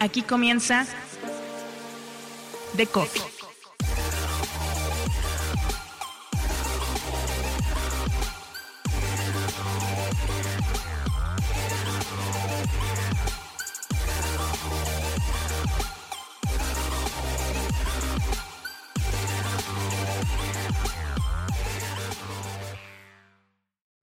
Aquí comienza The Coffee.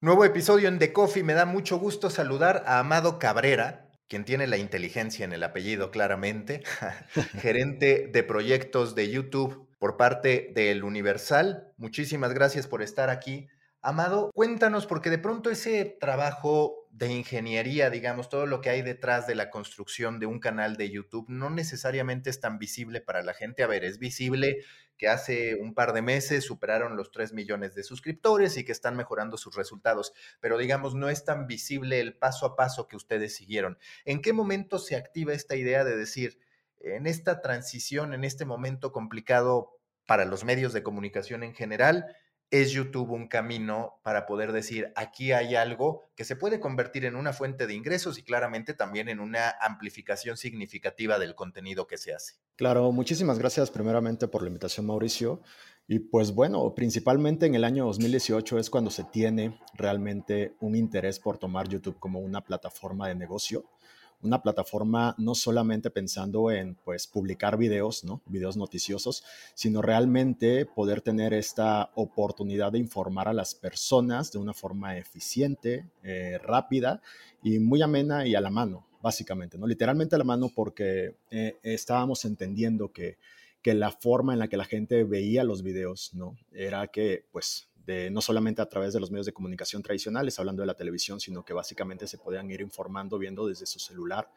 Nuevo episodio en The Coffee. Me da mucho gusto saludar a Amado Cabrera, quien tiene la inteligencia en el apellido claramente, gerente de proyectos de YouTube por parte del Universal. Muchísimas gracias por estar aquí. Amado, cuéntanos, porque de pronto ese trabajo de ingeniería, digamos, todo lo que hay detrás de la construcción de un canal de YouTube, no necesariamente es tan visible para la gente. A ver, es visible que hace un par de meses superaron los 3 millones de suscriptores y que están mejorando sus resultados, pero digamos, no es tan visible el paso a paso que ustedes siguieron. ¿En qué momento se activa esta idea de decir, en esta transición, en este momento complicado para los medios de comunicación en general, es YouTube un camino para poder decir, aquí hay algo que se puede convertir en una fuente de ingresos y claramente también en una amplificación significativa del contenido que se hace. Claro, muchísimas gracias primeramente por la invitación, Mauricio. Y pues bueno, principalmente en el año 2018 es cuando se tiene realmente un interés por tomar YouTube como una plataforma de negocio una plataforma no solamente pensando en pues publicar videos, ¿no? Videos noticiosos, sino realmente poder tener esta oportunidad de informar a las personas de una forma eficiente, eh, rápida y muy amena y a la mano, básicamente, ¿no? Literalmente a la mano porque eh, estábamos entendiendo que, que la forma en la que la gente veía los videos, ¿no? Era que pues no solamente a través de los medios de comunicación tradicionales, hablando de la televisión, sino que básicamente se podían ir informando viendo desde su celular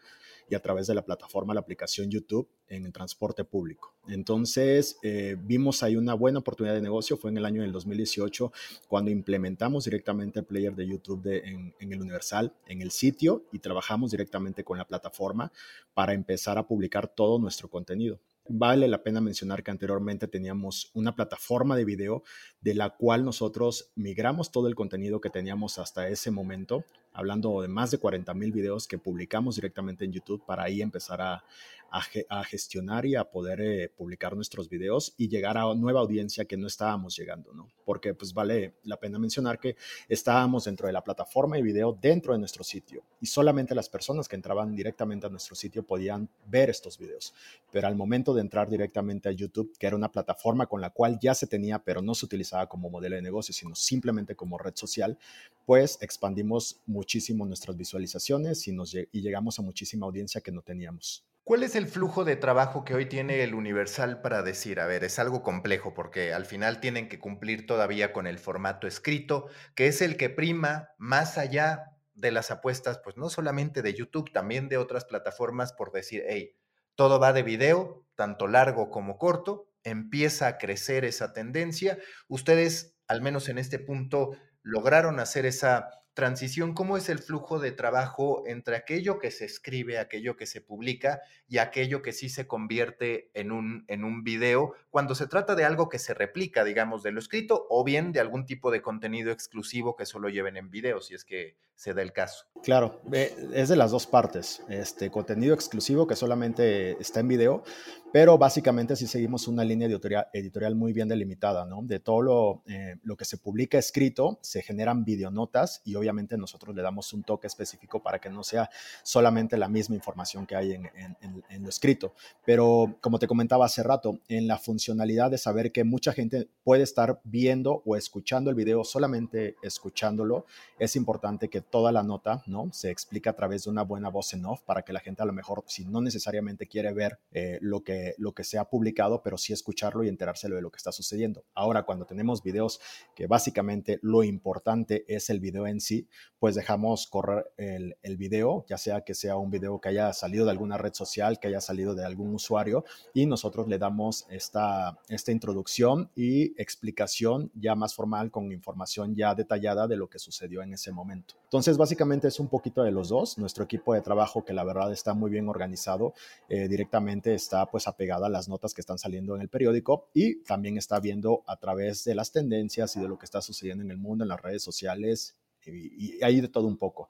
y a través de la plataforma, la aplicación YouTube en el transporte público. Entonces, eh, vimos ahí una buena oportunidad de negocio, fue en el año del 2018 cuando implementamos directamente el player de YouTube en, en el Universal, en el sitio, y trabajamos directamente con la plataforma para empezar a publicar todo nuestro contenido. Vale la pena mencionar que anteriormente teníamos una plataforma de video de la cual nosotros migramos todo el contenido que teníamos hasta ese momento, hablando de más de 40 mil videos que publicamos directamente en YouTube para ahí empezar a, a, gestionar y a poder eh, publicar nuestros videos y llegar a nueva audiencia que no estábamos llegando, ¿no? Porque pues vale la pena mencionar que estábamos dentro de la plataforma de video dentro de nuestro sitio y solamente las personas que entraban directamente a nuestro sitio podían ver estos videos. Pero al momento de entrar directamente a YouTube, que era una plataforma con la cual ya se tenía, pero no se utilizaba como modelo de negocio, sino simplemente como red social, pues expandimos muchísimo nuestras visualizaciones y, llegamos a muchísima audiencia que no teníamos. ¿Cuál es el flujo de trabajo que hoy tiene el Universal para decir, a ver, es algo complejo porque al final tienen que cumplir todavía con el formato escrito, que es el que prima más allá de las apuestas, pues no solamente de YouTube, también de otras plataformas por decir, hey, todo va de video, tanto largo como corto, empieza a crecer esa tendencia. Ustedes, al menos en este punto, lograron hacer esa transición, ¿cómo es el flujo de trabajo entre aquello que se escribe, aquello que se publica y aquello que sí se convierte en un, en un video cuando se trata de algo que se replica, digamos, de lo escrito o bien de algún tipo de contenido exclusivo que solo lleven en video, si es que se da el caso? Claro, es de las dos partes. Este contenido exclusivo que solamente está en video, pero básicamente sí seguimos una línea editorial, editorial muy bien delimitada, ¿no? De todo lo, eh, lo que se publica escrito, se generan videonotas y obviamente obviamente nosotros le damos un toque específico para que no sea solamente la misma información que hay en, lo escrito. Pero como te comentaba hace rato, en la funcionalidad de saber que mucha gente puede estar viendo o escuchando el video solamente escuchándolo, es importante que toda la nota ¿no? se explique a través de una buena voz en off para que la gente a lo mejor, si no necesariamente quiere ver eh, lo, que, lo que se ha publicado, pero sí escucharlo y enterarse de lo que está sucediendo. Ahora, cuando tenemos videos que básicamente lo importante es el video en sí, pues dejamos correr el, el, video, ya sea que sea un video que haya salido de alguna red social, que haya salido de algún usuario, y nosotros le damos esta, esta introducción y explicación ya más formal con información ya detallada de lo que sucedió en ese momento. Entonces, básicamente es un poquito de los dos. Nuestro equipo de trabajo, que la verdad está muy bien organizado, eh, directamente está pues apegada a las notas que están saliendo en el periódico y también está viendo a través de las tendencias y de lo que está sucediendo en el mundo, en las redes sociales, y, hay de todo un poco.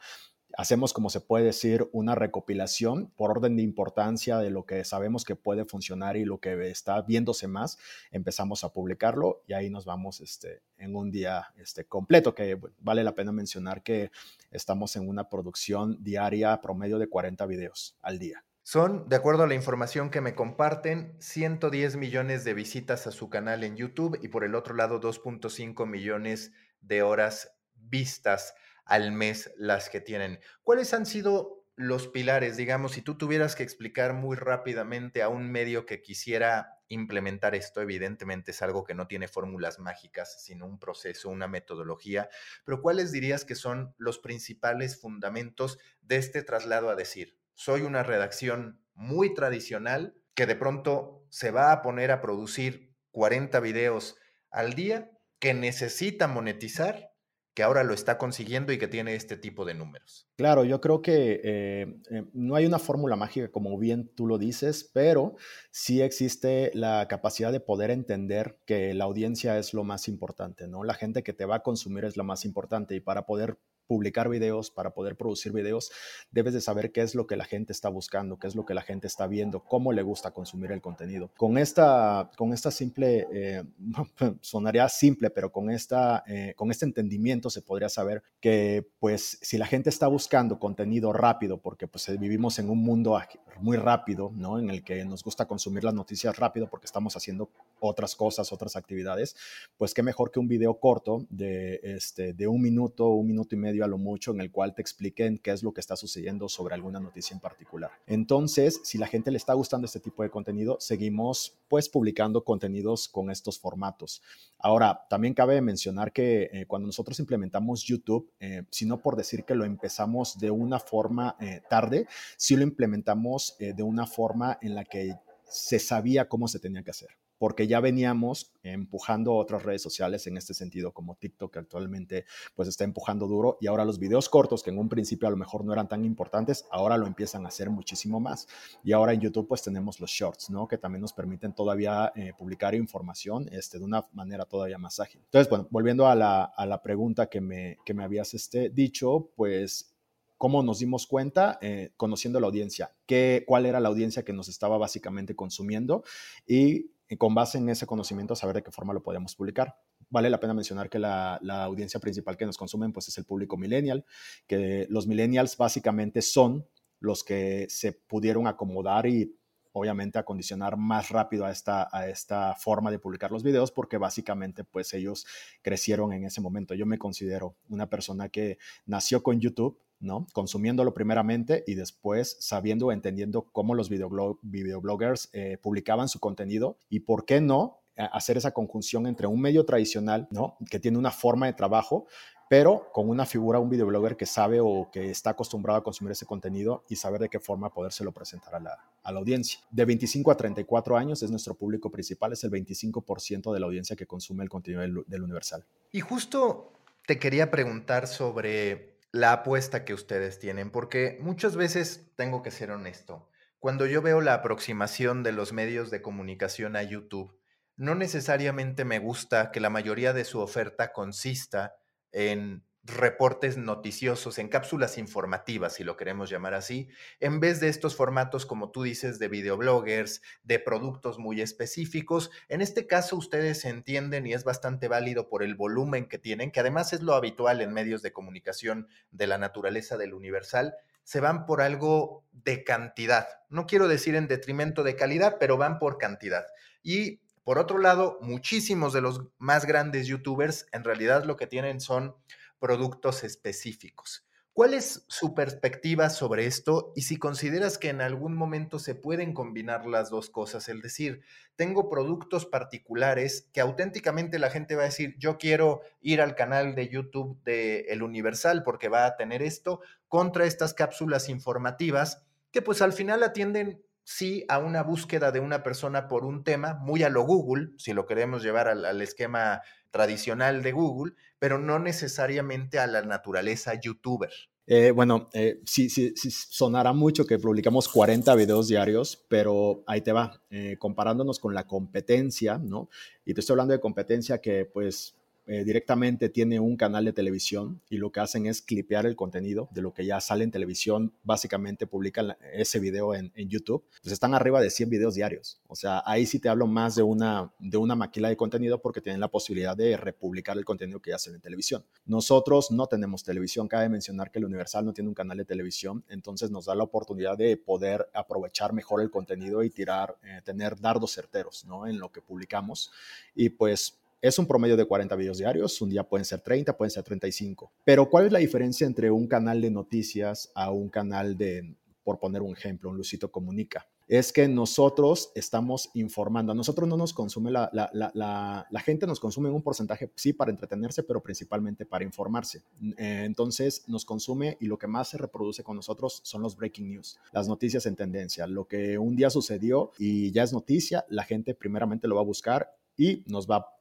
hacemos, como se puede decir, una recopilación por orden de importancia de lo que sabemos que puede funcionar y lo que está viéndose más, empezamos a publicarlo y ahí nos vamos este, en un día este, completo, que vale la pena mencionar que estamos en una producción diaria promedio de 40 videos al día. Son, de acuerdo a la información que me comparten, 110 millones de visitas a su canal en YouTube y por el otro lado 2.5 millones de horas vistas al mes las que tienen. ¿Cuáles han sido los pilares, digamos, si tú tuvieras que explicar muy rápidamente a un medio que quisiera implementar esto, evidentemente es algo que no tiene fórmulas mágicas, sino un proceso, una metodología, pero ¿cuáles dirías que son los principales fundamentos de este traslado a decir, soy una redacción muy tradicional que de pronto se va a poner a producir 40 videos al día, que necesita monetizar que ahora lo está consiguiendo y que tiene este tipo de números. Claro, yo creo que eh, eh, no hay una fórmula mágica como bien tú lo dices, pero sí existe la capacidad de poder entender que la audiencia es lo más importante, ¿no? La gente que te va a consumir es lo más importante y para poder publicar videos, para poder producir videos, debes de saber qué es lo que la gente está buscando, qué es lo que la gente está viendo, cómo le gusta consumir el contenido. Con esta, con esta simple, eh, sonaría simple, pero con, esta, eh, con este entendimiento se podría saber que pues si la gente está buscando contenido rápido, porque pues vivimos en un mundo muy rápido, ¿no? En el que nos gusta consumir las noticias rápido porque estamos haciendo otras cosas, otras actividades, pues qué mejor que un video corto de, este, de un minuto, un minuto y medio a lo mucho en el cual te expliquen qué es lo que está sucediendo sobre alguna noticia en particular. Entonces, si la gente le está gustando este tipo de contenido, seguimos pues publicando contenidos con estos formatos. Ahora, también cabe mencionar que eh, cuando nosotros implementamos YouTube, eh, si no por decir que lo empezamos de una forma eh, tarde, sí lo implementamos de una forma en la que se sabía cómo se tenía que hacer porque ya veníamos empujando otras redes sociales en este sentido, como TikTok que actualmente pues está empujando duro y ahora los videos cortos que en un principio a lo mejor no eran tan importantes, ahora lo empiezan a hacer muchísimo más. Y ahora en YouTube pues tenemos los shorts, ¿no? Que también nos permiten todavía eh, publicar información este, de una manera todavía más ágil. Entonces, bueno, volviendo a la, a la pregunta que me, que me habías este, dicho, pues ¿Cómo nos dimos cuenta? Eh, conociendo la audiencia, qué, cuál era la audiencia que nos estaba básicamente consumiendo y y con base en ese conocimiento saber de qué forma lo podemos publicar. Vale la pena mencionar que la, audiencia principal que nos consumen pues es el público millennial, que los millennials básicamente son los que se pudieron acomodar y obviamente acondicionar más rápido a esta, a esta forma de publicar los videos porque básicamente pues ellos crecieron en ese momento. Yo me considero una persona que nació con YouTube, ¿no? Consumiéndolo primeramente y después sabiendo entendiendo cómo los videobloggers eh, publicaban su contenido y por qué no hacer esa conjunción entre un medio tradicional, ¿no? Que tiene una forma de trabajo, pero con una figura, un videoblogger que sabe o que está acostumbrado a consumir ese contenido y saber de qué forma podérselo presentar a la, a la audiencia. De 25 a 34 años es nuestro público principal, es el 25% de la audiencia que consume el contenido del Universal. Y justo te quería preguntar sobre la apuesta que ustedes tienen, porque muchas veces, tengo que ser honesto, cuando yo veo la aproximación de los medios de comunicación a YouTube, no necesariamente me gusta que la mayoría de su oferta consista en reportes noticiosos, en cápsulas informativas, si lo queremos llamar así, en vez de estos formatos, como tú dices, de videobloggers, de productos muy específicos. En este caso, ustedes entienden y es bastante válido por el volumen que tienen, que además es lo habitual en medios de comunicación de la naturaleza del universal, se van por algo de cantidad. No quiero decir en detrimento de calidad, pero van por cantidad. Y por otro lado, muchísimos de los más grandes youtubers en realidad lo que tienen son productos específicos. ¿Cuál es su perspectiva sobre esto y si consideras que en algún momento se pueden combinar las dos cosas? Es decir, tengo productos particulares que auténticamente la gente va a decir, yo quiero ir al canal de YouTube de El Universal porque va a tener esto, contra estas cápsulas informativas que pues al final atienden sí a una búsqueda de una persona por un tema, muy a lo Google, si lo queremos llevar al, esquema tradicional de Google, pero no necesariamente a la naturaleza youtuber. Eh, bueno, eh, sí, sí, sí, sonará mucho que publicamos 40 videos diarios, pero ahí te va, eh, comparándonos con la competencia, ¿no? Y te estoy hablando de competencia que pues eh, directamente tiene un canal de televisión y lo que hacen es clipear el contenido de lo que ya sale en televisión, básicamente publican ese video en, YouTube, pues están arriba de 100 videos diarios. O sea, ahí sí te hablo más de una, de una maquila de contenido porque tienen la posibilidad de republicar el contenido que ya hacen en televisión. Nosotros no tenemos televisión, cabe mencionar que el Universal no tiene un canal de televisión, entonces nos da la oportunidad de poder aprovechar mejor el contenido y tirar, eh, tener dardos certeros ¿no? en lo que publicamos. Y pues es un promedio de 40 videos diarios, un día pueden ser 30, pueden ser 35. Pero ¿cuál es la diferencia entre un canal de noticias a un canal de, por poner un ejemplo, un Lucito Comunica? Es que nosotros estamos informando, a nosotros no nos consume la, la, la, la gente, nos consume en un porcentaje, sí, para entretenerse, pero principalmente para informarse. Eh, entonces nos consume y lo que más se reproduce con nosotros son los breaking news, las noticias en tendencia, lo que un día sucedió y ya es noticia, la gente primeramente lo va a buscar y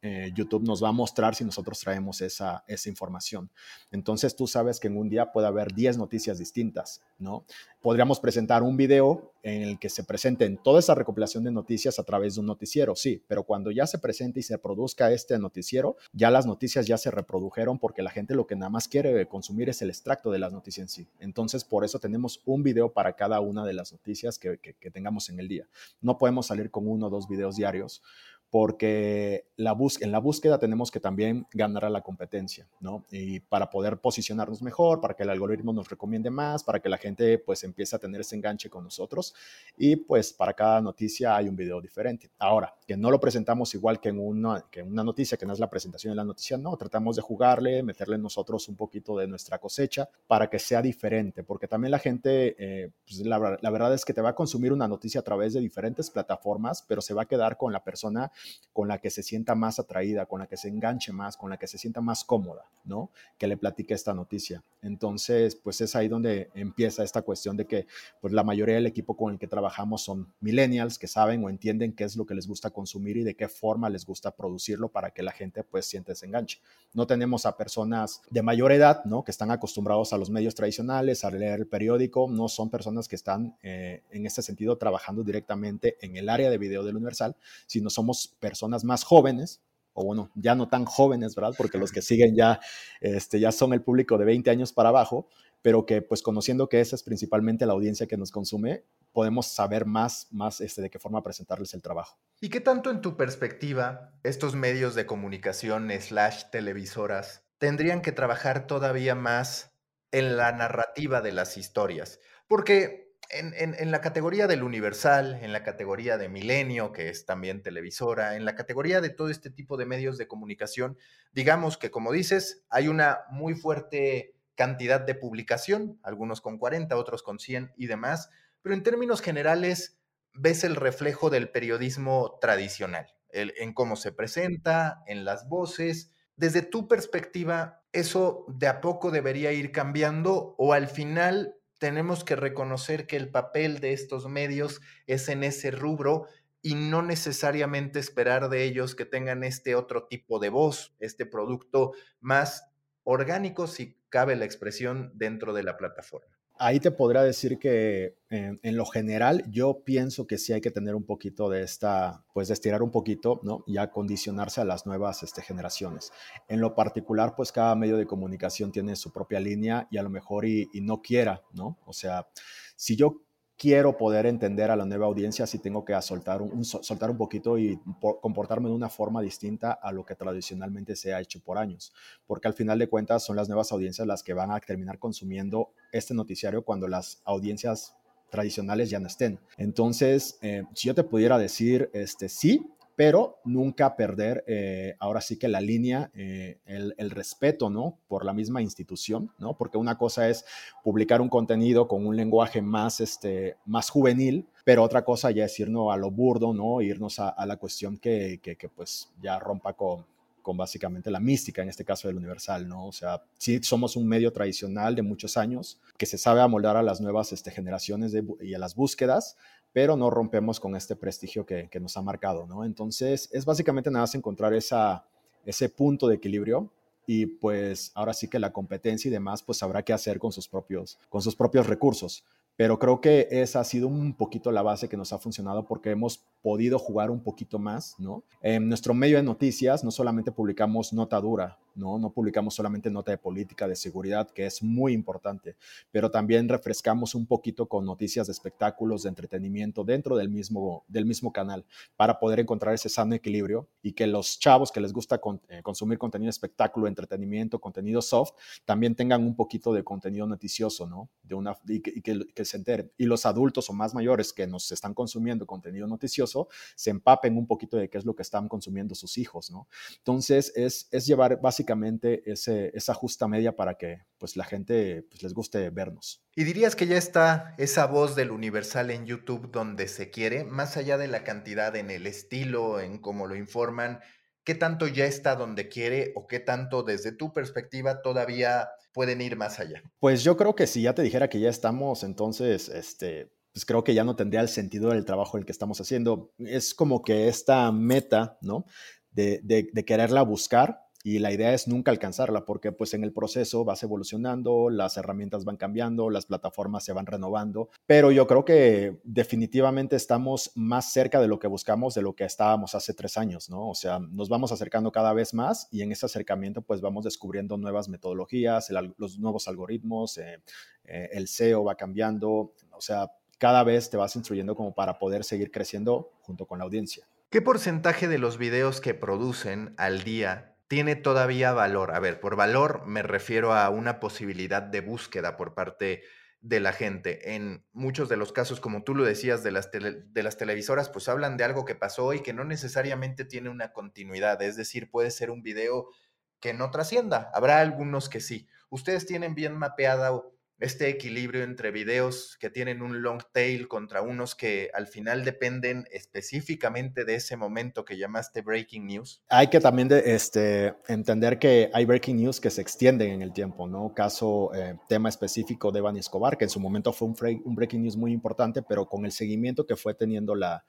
eh, YouTube nos va a mostrar si nosotros traemos esa, información. Entonces tú sabes que en un día puede haber 10 noticias distintas, ¿no? Podríamos presentar un video en el que se presenten toda esa recopilación de noticias a través de un noticiero, sí, pero cuando ya se presente y se produzca este noticiero, ya las noticias ya se reprodujeron porque la gente lo que nada más quiere consumir es el extracto de las noticias en sí. Entonces, por eso tenemos un video para cada una de las noticias que tengamos en el día. No podemos salir con uno o dos videos diarios porque la en la búsqueda tenemos que también ganar a la competencia, ¿no? Y para poder posicionarnos mejor, para que el algoritmo nos recomiende más, para que la gente pues empiece a tener ese enganche con nosotros y pues para cada noticia hay un video diferente. Ahora, que no lo presentamos igual que en una, que una noticia, que no es la presentación de la noticia, no, tratamos de jugarle, meterle nosotros un poquito de nuestra cosecha para que sea diferente, porque también la gente, eh, pues la, la verdad es que te va a consumir una noticia a través de diferentes plataformas, pero se va a quedar con la persona con la que se sienta más atraída, con la que se enganche más, con la que se sienta más cómoda, ¿no? Que le platique esta noticia. Entonces, pues es ahí donde empieza esta cuestión de que pues la mayoría del equipo con el que trabajamos son millennials que saben o entienden qué es lo que les gusta consumir y de qué forma les gusta producirlo para que la gente pues siente ese enganche. No tenemos a personas de mayor edad, ¿no? Que están acostumbrados a los medios tradicionales, a leer el periódico, no son personas que están eh, en este sentido trabajando directamente en el área de video del Universal, sino somos personas más jóvenes, o bueno, ya no tan jóvenes, ¿verdad? Porque los que siguen ya, este, ya son el público de 20 años para abajo, pero que pues conociendo que esa es principalmente la audiencia que nos consume, podemos saber más, más este, de qué forma presentarles el trabajo. ¿Y qué tanto en tu perspectiva estos medios de comunicación slash televisoras tendrían que trabajar todavía más en la narrativa de las historias? Porque en, la categoría del Universal, en la categoría de Milenio, que es también televisora, en la categoría de todo este tipo de medios de comunicación, digamos que, como dices, hay una muy fuerte cantidad de publicación, algunos con 40, otros con 100 y demás, pero en términos generales ves el reflejo del periodismo tradicional, en cómo se presenta, en las voces. Desde tu perspectiva, ¿eso de a poco debería ir cambiando o al final tenemos que reconocer que el papel de estos medios es en ese rubro y no necesariamente esperar de ellos que tengan este otro tipo de voz, este producto más orgánico, si cabe la expresión, dentro de la plataforma. Ahí te podría decir que en, lo general yo pienso que sí hay que tener un poquito de esta, pues de estirar un poquito, ¿no? Y acondicionarse a las nuevas este, generaciones. En lo particular, pues cada medio de comunicación tiene su propia línea y a lo mejor y no quiera, ¿no? O sea, si yo quiero poder entender a la nueva audiencia si tengo que soltar un, soltar un poquito y comportarme de una forma distinta a lo que tradicionalmente se ha hecho por años. Porque al final de cuentas son las nuevas audiencias las que van a terminar consumiendo este noticiario cuando las audiencias tradicionales ya no estén. Entonces, eh, si yo te pudiera decir, este, sí, pero nunca perder eh, ahora sí que la línea, eh, el, respeto, ¿no? Por la misma institución, ¿no? Porque una cosa es publicar un contenido con un lenguaje más, este, más juvenil, pero otra cosa ya es irnos a lo burdo, ¿no? Irnos a, la cuestión que, que, pues ya rompa con, con básicamente la mística, en este caso del Universal, ¿no? O sea, sí somos un medio tradicional de muchos años que se sabe amoldar a las nuevas este, generaciones y a las búsquedas, pero no rompemos con este prestigio que, nos ha marcado, ¿no? Entonces, es básicamente nada más encontrar esa, ese punto de equilibrio y pues ahora sí que la competencia y demás, pues habrá que hacer con sus propios, con sus propios recursos. Pero creo que esa ha sido un poquito la base que nos ha funcionado porque hemos podido jugar un poquito más, ¿no? En nuestro medio de noticias no solamente publicamos nota dura, ¿no? No publicamos solamente nota de política, de seguridad, que es muy importante, pero también refrescamos un poquito con noticias de espectáculos, de entretenimiento dentro del mismo, del mismo canal para poder encontrar ese sano equilibrio y que los chavos que les gusta eh, consumir contenido de espectáculo, entretenimiento, contenido soft, también tengan un poquito de contenido noticioso, ¿no? De una, y que, que se. Y los adultos o más mayores que nos están consumiendo contenido noticioso, se empapen un poquito de qué es lo que están consumiendo sus hijos, ¿no? Entonces, es, es llevar básicamente ese, esa justa media para que pues, la gente pues, les guste vernos. ¿Y dirías que ya está esa voz del universal en YouTube donde se quiere, más allá de la cantidad en el estilo, en cómo lo informan? ¿Qué tanto ya está donde quiere o qué tanto desde tu perspectiva todavía pueden ir más allá? Pues yo creo que si ya te dijera que ya estamos, entonces, este, pues creo que ya no tendría el sentido del trabajo el que estamos haciendo. Es como que esta meta, ¿no? De, de, de quererla buscar, y la idea es nunca alcanzarla porque pues en el proceso vas evolucionando, las herramientas van cambiando, las plataformas se van renovando, pero yo creo que definitivamente estamos más cerca de lo que buscamos de lo que estábamos hace tres años, ¿no? O sea, nos vamos acercando cada vez más y en ese acercamiento pues vamos descubriendo nuevas metodologías, los nuevos algoritmos, eh, eh, el SEO va cambiando, o sea, cada vez te vas instruyendo como para poder seguir creciendo junto con la audiencia. ¿Qué porcentaje de los videos que producen al día tiene todavía valor. A ver, por valor me refiero a una posibilidad de búsqueda por parte de la gente. En muchos de los casos, como tú lo decías, de las, de las televisoras, pues hablan de algo que pasó y que no necesariamente tiene una continuidad. Es decir, puede ser un video que no trascienda. Habrá algunos que sí. Ustedes tienen bien mapeada este equilibrio entre videos que tienen un long tail contra unos que al final dependen específicamente de ese momento que llamaste breaking news? Hay que también este, entender que hay breaking news que se extienden en el tiempo, ¿no? Caso, eh, tema específico de Bani Escobar, que en su momento fue un, breaking news muy importante, pero con el seguimiento que fue teniendo la,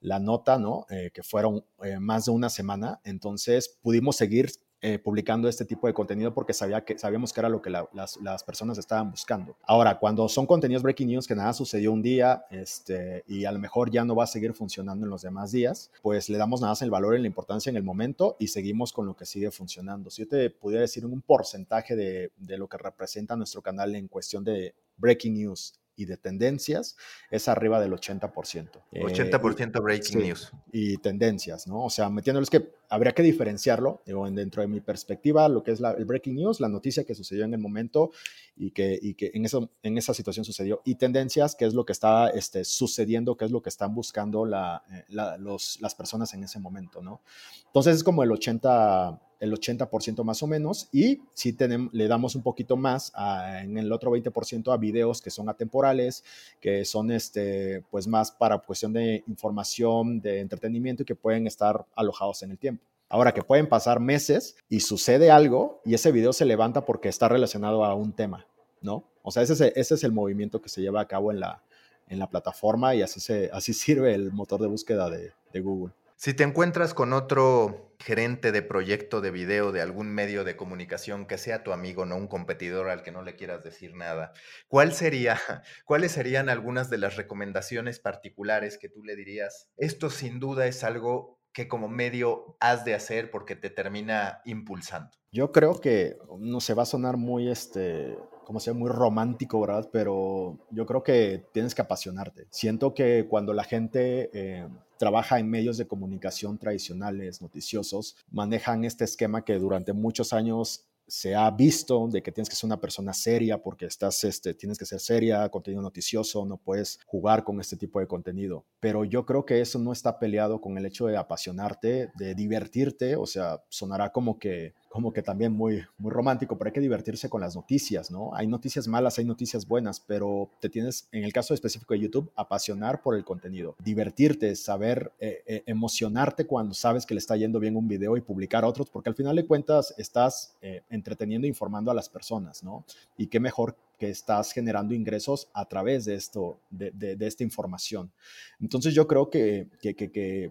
la nota, ¿no? Eh, que fueron eh, más de una semana, entonces pudimos seguir eh, publicando este tipo de contenido porque sabía que, sabíamos que era lo que las, las, personas estaban buscando. Ahora, cuando son contenidos breaking news que nada sucedió un día este, y a lo mejor ya no va a seguir funcionando en los demás días, pues le damos nada más el valor y la importancia en el momento y seguimos con lo que sigue funcionando. Si yo te pudiera decir un porcentaje de, de lo que representa nuestro canal en cuestión de breaking news y de tendencias es arriba del 80%. 80% eh, breaking news. Y tendencias, ¿no? O sea, metiéndoles que habría que diferenciarlo, digo, dentro de mi perspectiva, lo que es el breaking news, la noticia que sucedió en el momento y que, y que en, eso, en esa situación sucedió, y tendencias, que es lo que está este, sucediendo, que es lo que están buscando la, eh, los, las personas en ese momento, ¿no? Entonces es como el 80% el 80% más o menos, y si tenemos, le damos un poquito más en el otro 20% a videos que son atemporales, que son este, pues más para cuestión de información, de entretenimiento y que pueden estar alojados en el tiempo. Ahora que pueden pasar meses y sucede algo y ese video se levanta porque está relacionado a un tema, ¿no? O sea, ese es, ese es el movimiento que se lleva a cabo en la, en la plataforma y así, se, así sirve el motor de búsqueda de, de Google. Si te encuentras con otro gerente de proyecto de video de algún medio de comunicación que sea tu amigo, no un competidor al que no le quieras decir nada, ¿cuál sería, cuáles serían algunas de las recomendaciones particulares que tú le dirías? Esto sin duda es algo que como medio has de hacer porque te termina impulsando. Yo creo que no se va a sonar muy este como sea muy romántico, ¿verdad? Pero yo creo que tienes que apasionarte. Siento que cuando la gente eh, trabaja en medios de comunicación tradicionales, noticiosos, manejan este esquema que durante muchos años se ha visto de que tienes que ser una persona seria porque estás, este, tienes que ser seria, contenido noticioso, no puedes jugar con este tipo de contenido. Pero yo creo que eso no está peleado con el hecho de apasionarte, de divertirte, o sea, sonará como que como que también muy, muy romántico, pero hay que divertirse con las noticias, ¿no? Hay noticias malas, hay noticias buenas, pero te tienes, en el caso específico de YouTube, apasionar por el contenido, divertirte, saber eh, eh, emocionarte cuando sabes que le está yendo bien un video y publicar otros, porque al final de cuentas estás eh, entreteniendo e informando a las personas, ¿no? Y qué mejor que estás generando ingresos a través de esto, de, esta información. Entonces yo creo que,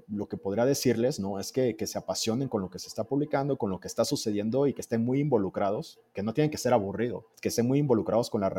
lo que podría decirles, ¿no? Es que, se apasionen con lo que se está publicando, con lo que está sucediendo y que estén muy involucrados, que no tienen que ser aburridos, que estén muy involucrados con la,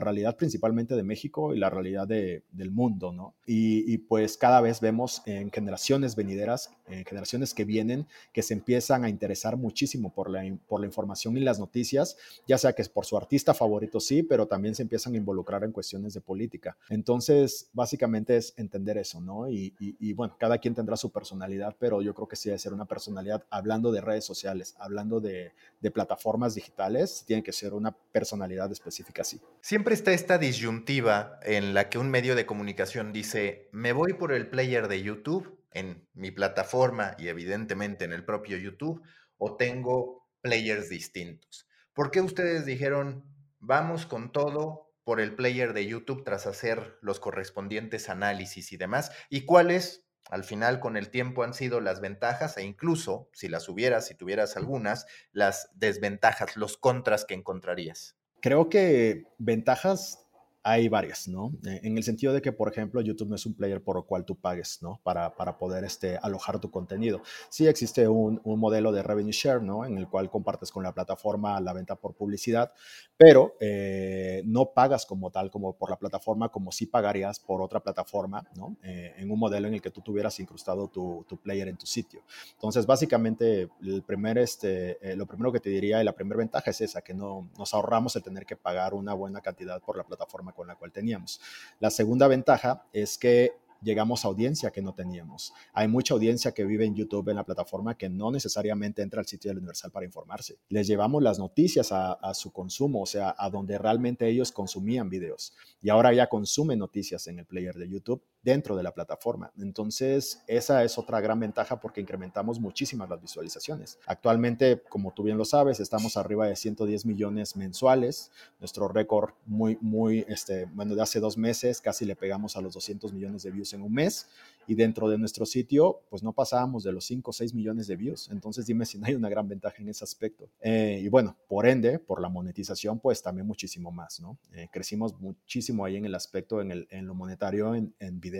realidad principalmente de México y la realidad del mundo, ¿no? Y, y, pues cada vez vemos en generaciones venideras, en generaciones que vienen, que se empiezan a interesar muchísimo por la, por la información y las noticias, ya sea que es por su artista favorito, sí, pero también se empiezan a involucrar en cuestiones de política. Entonces, básicamente es entender eso, ¿no? Y, bueno, cada quien tendrá su personalidad, pero yo creo que sí debe ser una personalidad, hablando de redes sociales, hablando de, de plataformas digitales, tiene que ser una personalidad específica así. Siempre está esta disyuntiva en la que un medio de comunicación dice, me voy por el player de YouTube en mi plataforma y evidentemente en el propio YouTube, o tengo players distintos. ¿Por qué ustedes dijeron, vamos con todo por el player de YouTube tras hacer los correspondientes análisis y demás? ¿Y cuáles, al final, con el tiempo han sido las ventajas e incluso, si las hubieras, si tuvieras algunas, las desventajas, los contras que encontrarías? Creo que ventajas hay varias, ¿no? Eh, en el sentido de que, por ejemplo, YouTube no es un player por el cual tú pagues, ¿no? Para, para poder este, alojar tu contenido. Sí existe un, un, modelo de revenue share, ¿no? En el cual compartes con la plataforma la venta por publicidad, pero eh, no pagas como tal, como por la plataforma, como si pagarías por otra plataforma, ¿no? Eh, en un modelo en el que tú tuvieras incrustado tu, tu player en tu sitio. Entonces, básicamente, el primer, este, lo primero que te diría y la primera ventaja es esa, que no nos ahorramos el tener que pagar una buena cantidad por la plataforma con la cual teníamos. La segunda ventaja es que llegamos a audiencia que no teníamos. Hay mucha audiencia que vive en YouTube, en la plataforma, que no necesariamente entra al sitio del Universal para informarse. Les llevamos las noticias a, su consumo, o sea, a donde realmente ellos consumían videos. Y ahora ya consumen noticias en el player de YouTube dentro de la plataforma. Entonces, esa es otra gran ventaja porque incrementamos muchísimas las visualizaciones. Actualmente, como tú bien lo sabes, estamos arriba de 110 millones mensuales. Nuestro récord muy, muy, este, bueno, de hace dos meses casi le pegamos a los 200 millones de views en un mes y dentro de nuestro sitio, pues no pasábamos de los 5 o 6 millones de views. Entonces dime si no hay una gran ventaja en ese aspecto. Eh, y bueno, por ende, por la monetización, pues también muchísimo más, ¿no? Eh, crecimos muchísimo ahí en el aspecto, en, el, en lo monetario, en, en video.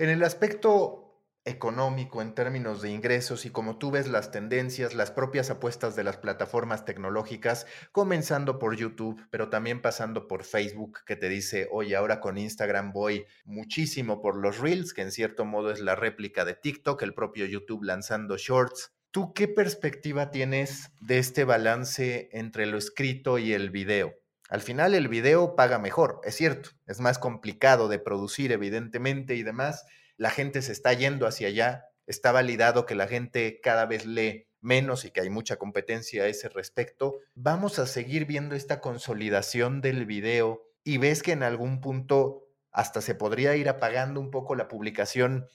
En el aspecto económico en términos de ingresos y como tú ves las tendencias, las propias apuestas de las plataformas tecnológicas, comenzando por YouTube, pero también pasando por Facebook, que te dice, oye, ahora con Instagram voy muchísimo por los Reels, que en cierto modo es la réplica de TikTok, el propio YouTube lanzando Shorts. ¿Tú qué perspectiva tienes de este balance entre lo escrito y el video? Al final el video paga mejor, es cierto, es más complicado de producir evidentemente y demás, la gente se está yendo hacia allá, está validado que la gente cada vez lee menos y que hay mucha competencia a ese respecto. Vamos a seguir viendo esta consolidación del video y ves que en algún punto hasta se podría ir apagando un poco la publicación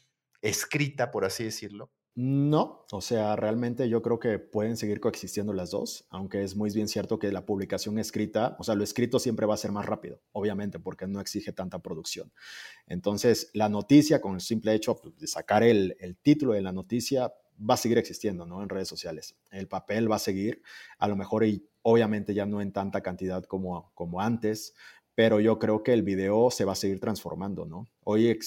escrita, por así decirlo. No, o sea, realmente yo creo que pueden seguir coexistiendo las dos, aunque es muy bien cierto que la publicación escrita, o sea, lo escrito siempre va a ser más rápido, obviamente, porque no exige tanta producción. Entonces, la noticia, con el simple hecho de sacar el, título de la noticia, va a seguir existiendo, ¿no? En redes sociales. El papel va a seguir, a lo mejor y obviamente ya no en tanta cantidad como, como antes, pero yo creo que el video se va a seguir transformando, ¿no? Hoy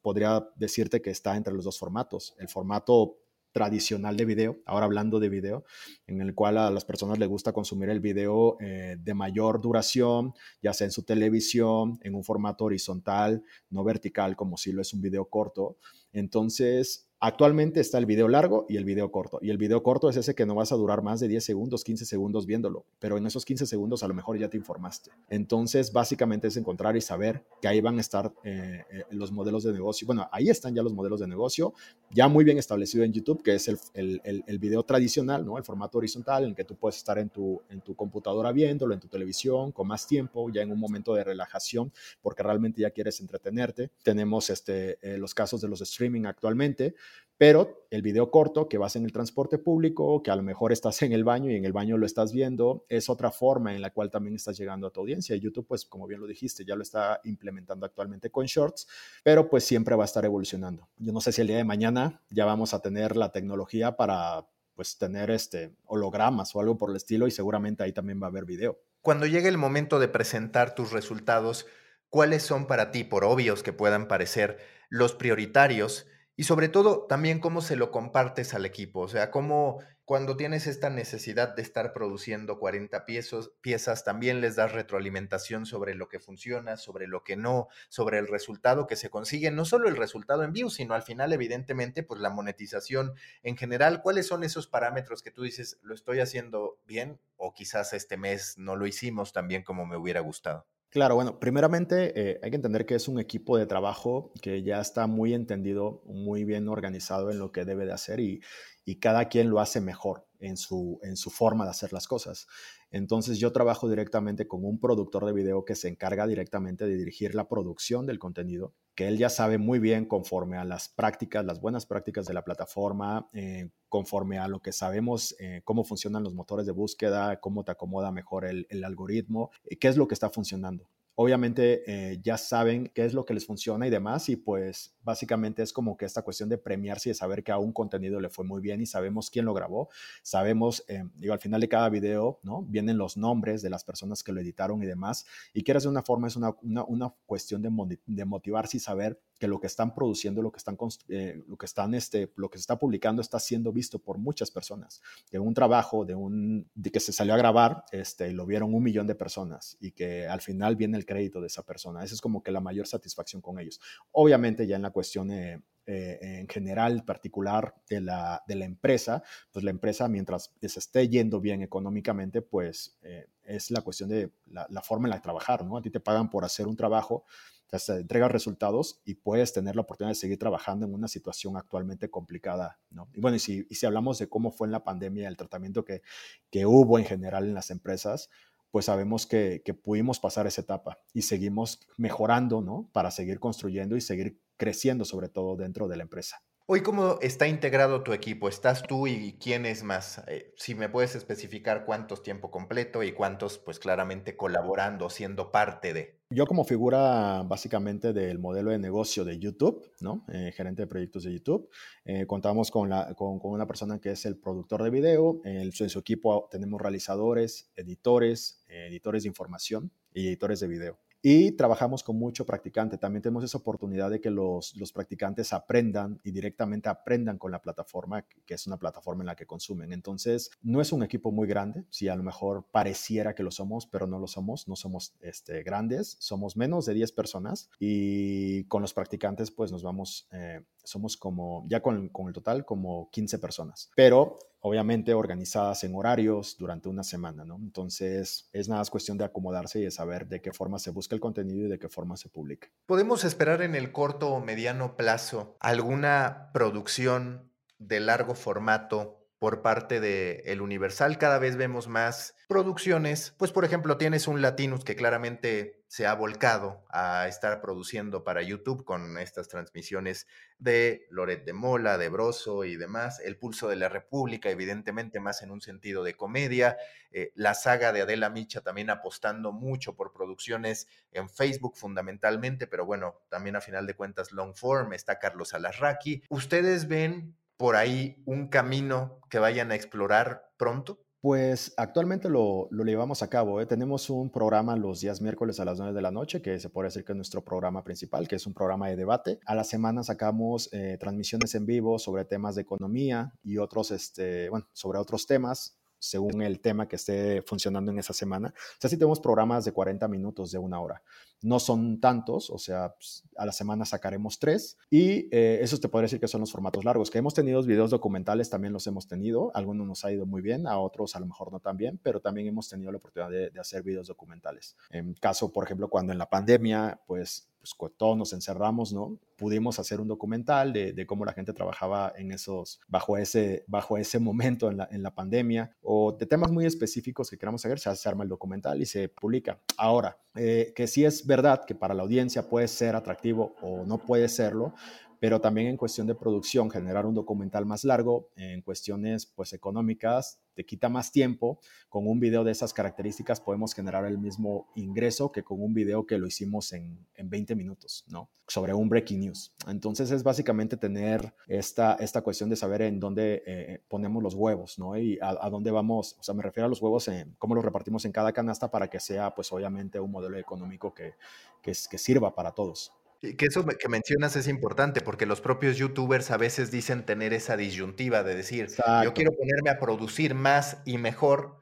podría decirte que está entre los dos formatos, el formato tradicional de video, ahora hablando de video, en el cual a las personas les gusta consumir el video eh, de mayor duración, ya sea en su televisión, en un formato horizontal, no vertical, como si lo es un video corto. Entonces, Actualmente está el video largo y el video corto. Y el video corto es ese que no vas a durar más de 10 segundos, 15 segundos viéndolo, pero en esos 15 segundos a lo mejor ya te informaste. Entonces, básicamente es encontrar y saber que ahí van a estar eh, eh, los modelos de negocio. Bueno, ahí están ya los modelos de negocio, ya muy bien establecido en YouTube, que es el, video tradicional, ¿no? El formato horizontal en que tú puedes estar en tu, en tu computadora viéndolo, en tu televisión, con más tiempo, ya en un momento de relajación, porque realmente ya quieres entretenerte. Tenemos este, eh, los casos de los streaming actualmente pero el video corto que vas en el transporte público, que a lo mejor estás en el baño y en el baño lo estás viendo, es otra forma en la cual también estás llegando a tu audiencia. YouTube, pues como bien lo dijiste, ya lo está implementando actualmente con Shorts, pero pues siempre va a estar evolucionando. Yo no sé si el día de mañana ya vamos a tener la tecnología para pues tener este hologramas o algo por el estilo y seguramente ahí también va a haber video. Cuando llegue el momento de presentar tus resultados, ¿cuáles son para ti, por obvios que puedan parecer, los prioritarios? Y sobre todo, también cómo se lo compartes al equipo, o sea, cómo cuando tienes esta necesidad de estar produciendo 40 piezas, también les das retroalimentación sobre lo que funciona, sobre lo que no, sobre el resultado que se consigue, no solo el resultado en view, sino al final, evidentemente, pues la monetización en general. ¿Cuáles son esos parámetros que tú dices, lo estoy haciendo bien o quizás este mes no lo hicimos tan bien como me hubiera gustado? Claro, bueno, primeramente eh, hay que entender que es un equipo de trabajo que ya está muy entendido, muy bien organizado en lo que debe de hacer y, y cada quien lo hace mejor en su, en su forma de hacer las cosas. Entonces yo trabajo directamente con un productor de video que se encarga directamente de dirigir la producción del contenido, que él ya sabe muy bien conforme a las prácticas, las buenas prácticas de la plataforma, eh, conforme a lo que sabemos, eh, cómo funcionan los motores de búsqueda, cómo te acomoda mejor el, el algoritmo, eh, qué es lo que está funcionando obviamente eh, ya saben qué es lo que les funciona y demás, y pues básicamente es como que esta cuestión de premiarse y de saber que a un contenido le fue muy bien y sabemos quién lo grabó, sabemos, eh, digo, al final de cada video, ¿no? Vienen los nombres de las personas que lo editaron y demás, y que de una forma es una, una, cuestión de, de motivarse y saber que lo que están produciendo, lo que están, eh, lo que están, este, lo que se está publicando está siendo visto por muchas personas. Que un trabajo de un, de que se salió a grabar, este, lo vieron un millón de personas y que al final viene el crédito de esa persona. Esa es como que la mayor satisfacción con ellos. Obviamente ya en la cuestión eh, eh, en general, particular de la, de la empresa, pues la empresa mientras se esté yendo bien económicamente, pues es la cuestión de la, la forma en la que trabajar, ¿no? A ti te pagan por hacer un trabajo te entregas resultados y puedes tener la oportunidad de seguir trabajando en una situación actualmente complicada, ¿no? Y bueno, y si, y si hablamos de cómo fue en la pandemia el tratamiento que, que hubo en general en las empresas, pues sabemos que, que pudimos pasar esa etapa y seguimos mejorando, ¿no? Para seguir construyendo y seguir creciendo sobre todo dentro de la empresa. Hoy, ¿cómo está integrado tu equipo? ¿Estás tú y quién es más? Eh, si me puedes especificar cuántos tiempo completo y cuántos, pues claramente colaborando, siendo parte de. Yo como figura básicamente del modelo de negocio de YouTube, ¿no? Eh, gerente de proyectos de YouTube, eh, contamos con, la, con, con, una persona que es el productor de video, en su equipo tenemos realizadores, editores, editores de información y editores de video. Y trabajamos con mucho practicante. También tenemos esa oportunidad de que los, los, practicantes aprendan y directamente aprendan con la plataforma, que es una plataforma en la que consumen. Entonces, no es un equipo muy grande, si a lo mejor pareciera que lo somos, pero no lo somos, no somos este, grandes, somos menos de 10 personas y con los practicantes pues nos vamos, eh, somos como, ya con, el total, como 15 personas. Pero obviamente organizadas en horarios durante una semana, ¿no? Entonces, es nada más cuestión de acomodarse y de saber de qué forma se busca el contenido y de qué forma se publica. ¿Podemos esperar en el corto o mediano plazo alguna producción de largo formato por parte de El Universal. Cada vez vemos más producciones. Pues, por ejemplo, tienes un Latinus que claramente se ha volcado a estar produciendo para YouTube con estas transmisiones de Loret de Mola, de Broso y demás. El Pulso de la República, evidentemente, más en un sentido de comedia. Eh, la saga de Adela Micha también apostando mucho por producciones en Facebook fundamentalmente, pero bueno, también a final de cuentas long form. Está Carlos Alarraqui. ¿Ustedes ven por ahí un camino que vayan a explorar pronto? Pues actualmente lo, lo llevamos a cabo. ¿eh? Tenemos un programa los días miércoles a las 9 de la noche, que se puede decir que es nuestro programa principal, que es un programa de debate. A la semana sacamos eh, transmisiones en vivo sobre temas de economía y otros, este, bueno, sobre otros temas según el tema que esté funcionando en esa semana. O sea, sí tenemos programas de 40 minutos, de una hora. No son tantos, o sea, pues, a la semana sacaremos tres y eh, esos te podría decir que son los formatos largos. Que hemos tenido videos documentales, también los hemos tenido. Algunos nos ha ido muy bien, a otros a lo mejor no tan bien, pero también hemos tenido la oportunidad de, hacer videos documentales. En caso, por ejemplo, cuando en la pandemia, pues pues todos nos encerramos, ¿no? Pudimos hacer un documental de, de, cómo la gente trabajaba en esos, bajo ese, bajo ese momento en la, en la pandemia, o de temas muy específicos que queramos saber, se, se arma el documental y se publica. Ahora, eh, que sí es verdad que para la audiencia puede ser atractivo o no puede serlo, pero también en cuestión de producción, generar un documental más largo, en cuestiones pues económicas, te quita más tiempo. Con un video de esas características podemos generar el mismo ingreso que con un video que lo hicimos en, en 20 minutos, ¿no? Sobre un breaking news. Entonces es básicamente tener esta, esta cuestión de saber en dónde eh, ponemos los huevos, ¿no? Y a, dónde vamos, o sea, me refiero a los huevos, en cómo los repartimos en cada canasta para que sea, pues obviamente, un modelo económico que, que, que sirva para todos. Y que eso que mencionas es importante porque los propios youtubers a veces dicen tener esa disyuntiva de decir, yo quiero ponerme a producir más y mejor,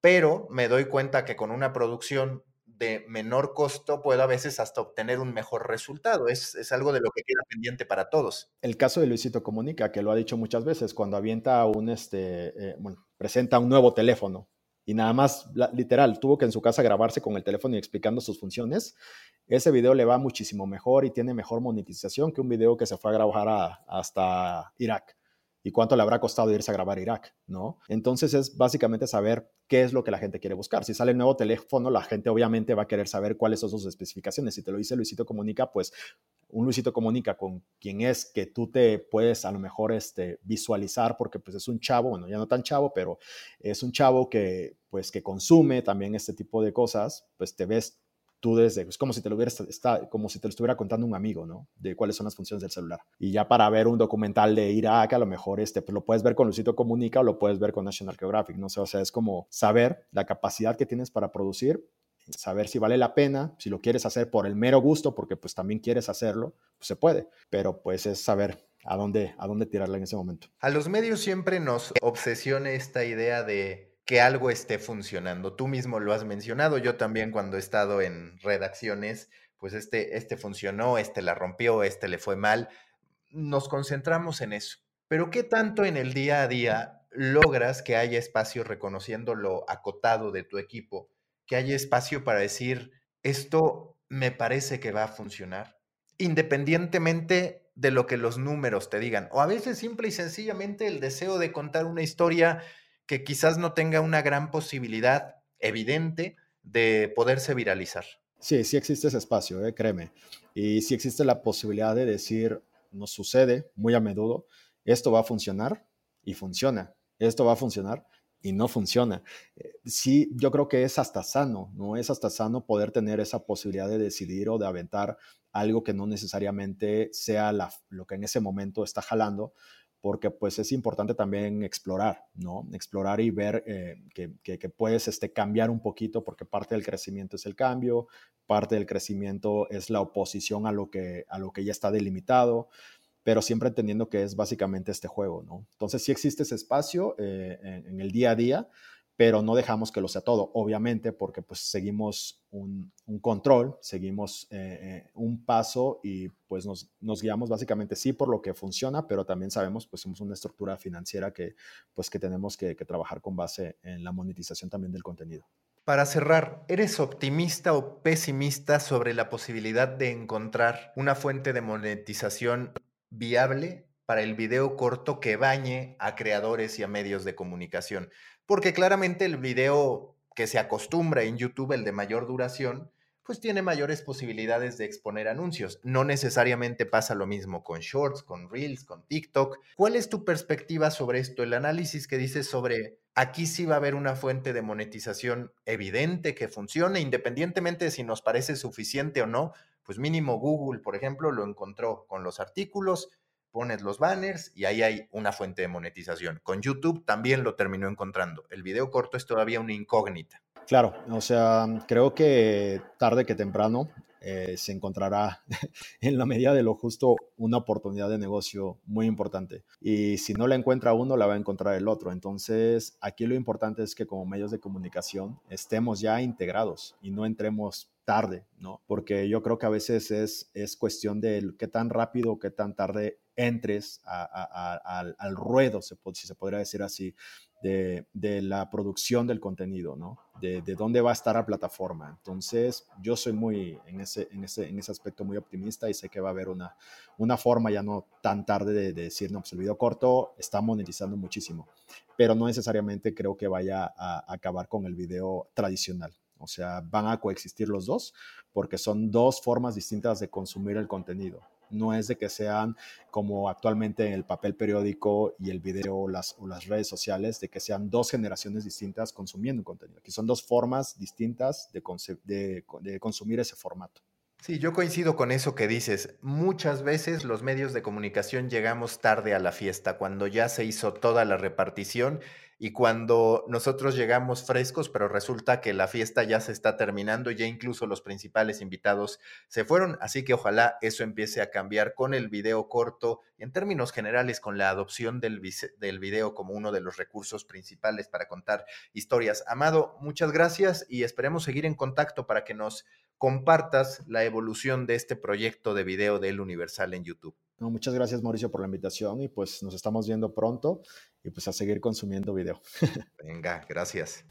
pero me doy cuenta que con una producción de menor costo puedo a veces hasta obtener un mejor resultado. Es, es, algo de lo que queda pendiente para todos. El caso de Luisito Comunica, que lo ha dicho muchas veces, cuando avienta un, este, eh, bueno, presenta un nuevo teléfono y nada más, literal, tuvo que en su casa grabarse con el teléfono y explicando sus funciones, ese video le va muchísimo mejor y tiene mejor monetización que un video que se fue a grabar hasta Irak y cuánto le habrá costado irse a grabar Irak, ¿no? Entonces es básicamente saber qué es lo que la gente quiere buscar. Si sale el nuevo teléfono, la gente obviamente va a querer saber cuáles son sus especificaciones. Si te lo dice Luisito Comunica, pues un Luisito Comunica con quien es que tú te puedes a lo mejor este, visualizar porque pues es un chavo, bueno, ya no tan chavo, pero es un chavo que pues que consume también este tipo de cosas, pues te ves tú desde, es como si te lo hubieras, está, como si te lo estuviera contando un amigo, ¿no? De cuáles son las funciones del celular. Y ya para ver un documental de Irak, a lo mejor este, pues lo puedes ver con Lucito Comunica o lo puedes ver con National Geographic, ¿no? sé, o sea, es como saber la capacidad que tienes para producir, saber si vale la pena, si lo quieres hacer por el mero gusto, porque pues también quieres hacerlo, pues se puede, pero pues es saber a dónde, a dónde tirarla en ese momento. A los medios siempre nos obsesiona esta idea de que algo esté funcionando. Tú mismo lo has mencionado, yo también cuando he estado en redacciones, pues este, este funcionó, este la rompió, este le fue mal. Nos concentramos en eso. Pero ¿qué tanto en el día a día logras que haya espacio reconociendo lo acotado de tu equipo? Que haya espacio para decir, esto me parece que va a funcionar, independientemente de lo que los números te digan. O a veces simple y sencillamente el deseo de contar una historia que quizás no tenga una gran posibilidad evidente de poderse viralizar. Sí, sí existe ese espacio, eh, créeme. Y sí existe la posibilidad de decir, nos sucede muy a menudo, esto va a funcionar y funciona, esto va a funcionar y no funciona. Eh, sí, yo creo que es hasta sano, ¿no? Es hasta sano poder tener esa posibilidad de decidir o de aventar algo que no necesariamente sea lo que en ese momento está jalando, porque pues es importante también explorar, ¿no? Explorar y ver eh, que, que, puedes este, cambiar un poquito, porque parte del crecimiento es el cambio, parte del crecimiento es la oposición a lo que, a lo que ya está delimitado, pero siempre entendiendo que es básicamente este juego, ¿no? Entonces sí existe ese espacio eh, en, el día a día, pero no dejamos que lo sea todo, obviamente, porque pues seguimos un, control, seguimos eh, eh, un paso y pues nos, guiamos básicamente sí por lo que funciona, pero también sabemos pues somos una estructura financiera que pues que tenemos que, que trabajar con base en la monetización también del contenido. Para cerrar, ¿eres optimista o pesimista sobre la posibilidad de encontrar una fuente de monetización viable para el video corto que bañe a creadores y a medios de comunicación? Porque claramente el video que se acostumbra en YouTube, el de mayor duración, pues tiene mayores posibilidades de exponer anuncios. No necesariamente pasa lo mismo con Shorts, con Reels, con TikTok. ¿Cuál es tu perspectiva sobre esto? El análisis que dices sobre aquí sí va a haber una fuente de monetización evidente que funcione, independientemente de si nos parece suficiente o no, pues mínimo Google, por ejemplo, lo encontró con los artículos, pones los banners y ahí hay una fuente de monetización. Con YouTube también lo terminó encontrando. El video corto es todavía una incógnita. Claro, o sea, creo que tarde que temprano eh, se encontrará en la medida de lo justo una oportunidad de negocio muy importante. Y si no la encuentra uno, la va a encontrar el otro. Entonces, aquí lo importante es que como medios de comunicación estemos ya integrados y no entremos tarde, ¿no? Porque yo creo que a veces es, es cuestión de qué tan rápido, qué tan tarde entres al, ruedo, si se podría decir así, de, la producción del contenido, ¿no? De, dónde va a estar la plataforma. Entonces, yo soy muy, en ese, en ese, en ese aspecto, muy optimista y sé que va a haber una, una forma ya no tan tarde de, decir, no, pues el video corto está monetizando muchísimo, pero no necesariamente creo que vaya a acabar con el video tradicional. O sea, van a coexistir los dos porque son dos formas distintas de consumir el contenido no es de que sean como actualmente en el papel periódico y el video las, o las redes sociales, de que sean dos generaciones distintas consumiendo contenido. Aquí son dos formas distintas de, de consumir ese formato. Sí, yo coincido con eso que dices. Muchas veces los medios de comunicación llegamos tarde a la fiesta, cuando ya se hizo toda la repartición y cuando nosotros llegamos frescos, pero resulta que la fiesta ya se está terminando, ya incluso los principales invitados se fueron, así que ojalá eso empiece a cambiar con el video corto, en términos generales, con la adopción del, del video como uno de los recursos principales para contar historias. Amado, muchas gracias y esperemos seguir en contacto para que nos compartas la evolución de este proyecto de video del Universal en YouTube. muchas gracias Mauricio por la invitación y pues nos estamos viendo pronto y pues a seguir consumiendo video. Venga, gracias.